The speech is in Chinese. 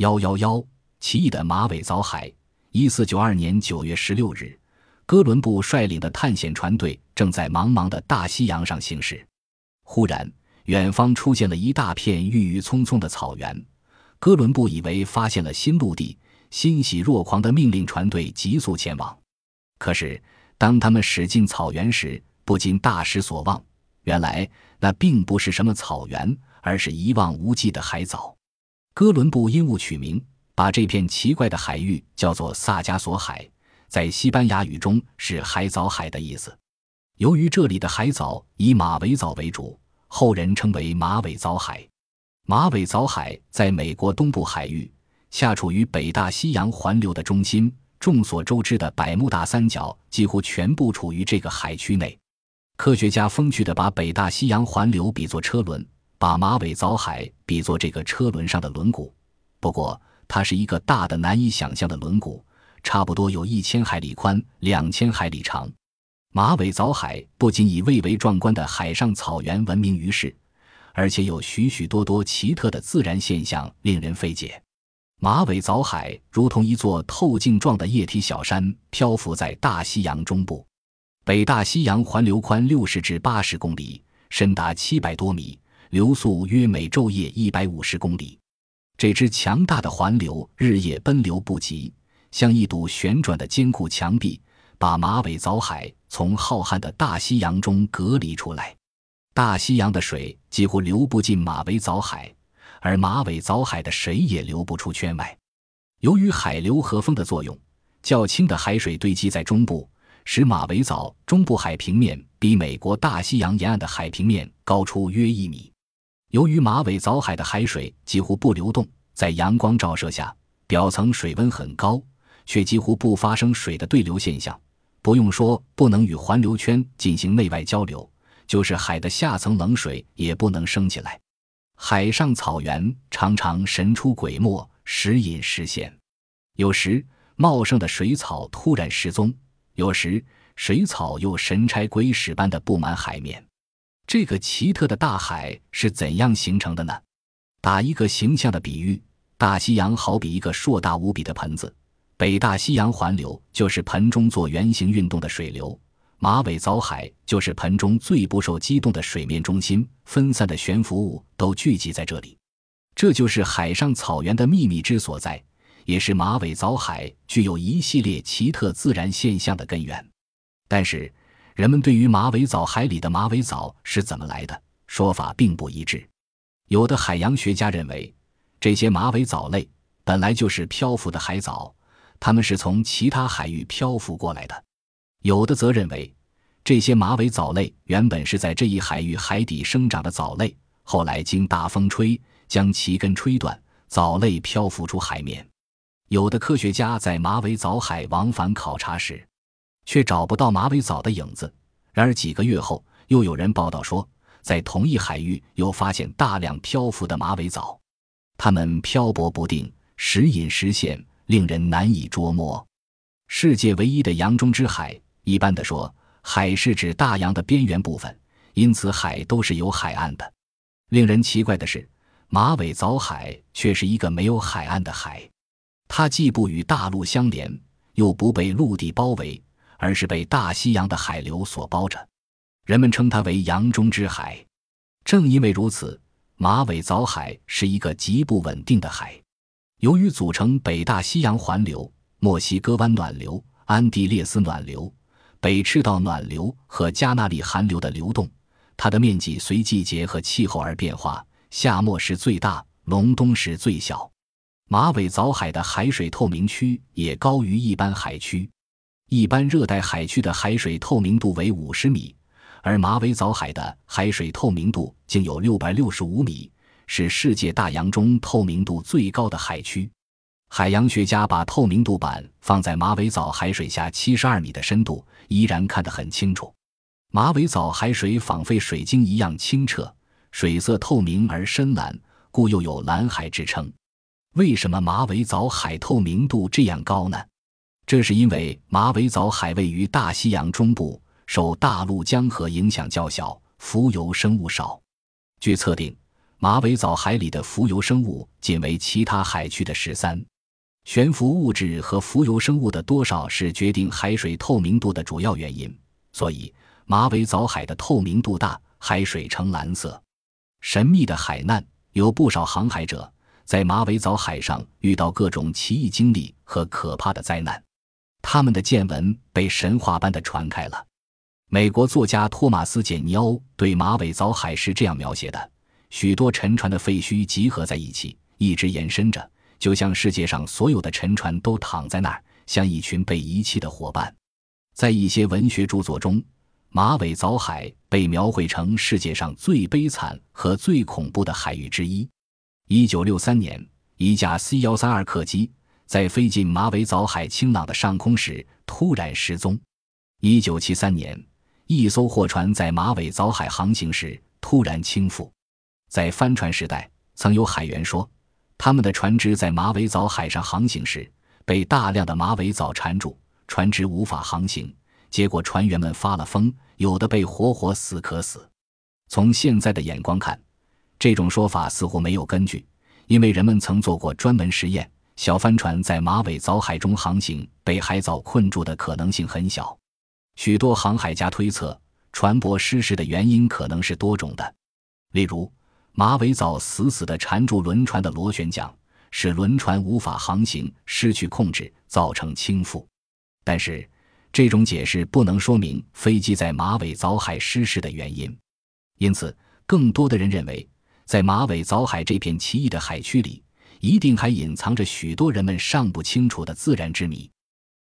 幺幺幺，奇异的马尾藻海。一四九二年九月十六日，哥伦布率领的探险船队正在茫茫的大西洋上行驶。忽然，远方出现了一大片郁郁葱葱的草原。哥伦布以为发现了新陆地，欣喜若狂的命令船队急速前往。可是，当他们驶进草原时，不禁大失所望。原来，那并不是什么草原，而是一望无际的海藻。哥伦布因误取名，把这片奇怪的海域叫做萨加索海，在西班牙语中是海藻海的意思。由于这里的海藻以马尾藻为主，后人称为马尾藻海。马尾藻海在美国东部海域，下处于北大西洋环流的中心。众所周知的百慕大三角几乎全部处于这个海区内。科学家风趣地把北大西洋环流比作车轮，把马尾藻海比作这个车轮上的轮毂。不过，它是一个大的难以想象的轮毂，差不多有一千海里宽，两千海里长。马尾藻海不仅以蔚为壮观的海上草原闻名于世，而且有许许多多奇特的自然现象令人费解。马尾藻海如同一座透镜状的液体小山，漂浮在大西洋中部。北大西洋环流宽六十至八十公里，深达七百多米，流速约每昼夜一百五十公里。这支强大的环流日夜奔流不息，像一堵旋转的坚固墙壁，把马尾藻海从浩瀚的大西洋中隔离出来。大西洋的水几乎流不进马尾藻海。而马尾藻海的水也流不出圈外，由于海流和风的作用，较轻的海水堆积在中部，使马尾藻中部海平面比美国大西洋沿岸的海平面高出约一米。由于马尾藻海的海水几乎不流动，在阳光照射下，表层水温很高，却几乎不发生水的对流现象。不用说不能与环流圈进行内外交流，就是海的下层冷水也不能升起来。海上草原常常神出鬼没，时隐时现。有时茂盛的水草突然失踪，有时水草又神差鬼使般的布满海面。这个奇特的大海是怎样形成的呢？打一个形象的比喻，大西洋好比一个硕大无比的盆子，北大西洋环流就是盆中做圆形运动的水流。马尾藻海就是盆中最不受激动的水面中心，分散的悬浮物都聚集在这里，这就是海上草原的秘密之所在，也是马尾藻海具有一系列奇特自然现象的根源。但是，人们对于马尾藻海里的马尾藻是怎么来的说法并不一致。有的海洋学家认为，这些马尾藻类本来就是漂浮的海藻，它们是从其他海域漂浮过来的。有的则认为，这些马尾藻类原本是在这一海域海底生长的藻类，后来经大风吹，将其根吹断，藻类漂浮出海面。有的科学家在马尾藻海往返考察时，却找不到马尾藻的影子。然而几个月后，又有人报道说，在同一海域又发现大量漂浮的马尾藻，它们漂泊不定，时隐时现，令人难以捉摸。世界唯一的洋中之海。一般的说，海是指大洋的边缘部分，因此海都是有海岸的。令人奇怪的是，马尾藻海却是一个没有海岸的海，它既不与大陆相连，又不被陆地包围，而是被大西洋的海流所包着。人们称它为洋中之海。正因为如此，马尾藻海是一个极不稳定的海。由于组成北大西洋环流、墨西哥湾暖流、安第列斯暖流。北赤道暖流和加纳利寒流的流动，它的面积随季节和气候而变化。夏末时最大，隆冬时最小。马尾藻海的海水透明区也高于一般海区。一般热带海区的海水透明度为五十米，而马尾藻海的海水透明度竟有六百六十五米，是世界大洋中透明度最高的海区。海洋学家把透明度板放在马尾藻海水下七十二米的深度，依然看得很清楚。马尾藻海水仿佛水晶一样清澈，水色透明而深蓝，故又有蓝海之称。为什么马尾藻海透明度这样高呢？这是因为马尾藻海位于大西洋中部，受大陆江河影响较小，浮游生物少。据测定，马尾藻海里的浮游生物仅为其他海区的十三。悬浮物质和浮游生物的多少是决定海水透明度的主要原因，所以马尾藻海的透明度大，海水呈蓝色。神秘的海难，有不少航海者在马尾藻海上遇到各种奇异经历和可怕的灾难，他们的见闻被神话般的传开了。美国作家托马斯·简尼欧对马尾藻海是这样描写的：许多沉船的废墟集合在一起，一直延伸着，就像世界上所有的沉船都躺在那儿，像一群被遗弃的伙伴。在一些文学著作中，马尾藻海被描绘成世界上最悲惨和最恐怖的海域之一。一九六三年，一架 C 幺三二客机在飞进马尾藻海清朗的上空时突然失踪。一九七三年。一艘货船在马尾藻海航行时突然倾覆，在帆船时代，曾有海员说，他们的船只在马尾藻海上航行时被大量的马尾藻缠住，船只无法航行，结果船员们发了疯，有的被活活死渴死。从现在的眼光看，这种说法似乎没有根据，因为人们曾做过专门实验，小帆船在马尾藻海中航行被海藻困住的可能性很小。许多航海家推测，船舶失事的原因可能是多种的，例如马尾藻死死地缠住轮船的螺旋桨，使轮船无法航行，失去控制，造成倾覆。但是，这种解释不能说明飞机在马尾藻海失事的原因。因此，更多的人认为，在马尾藻海这片奇异的海区里，一定还隐藏着许多人们尚不清楚的自然之谜。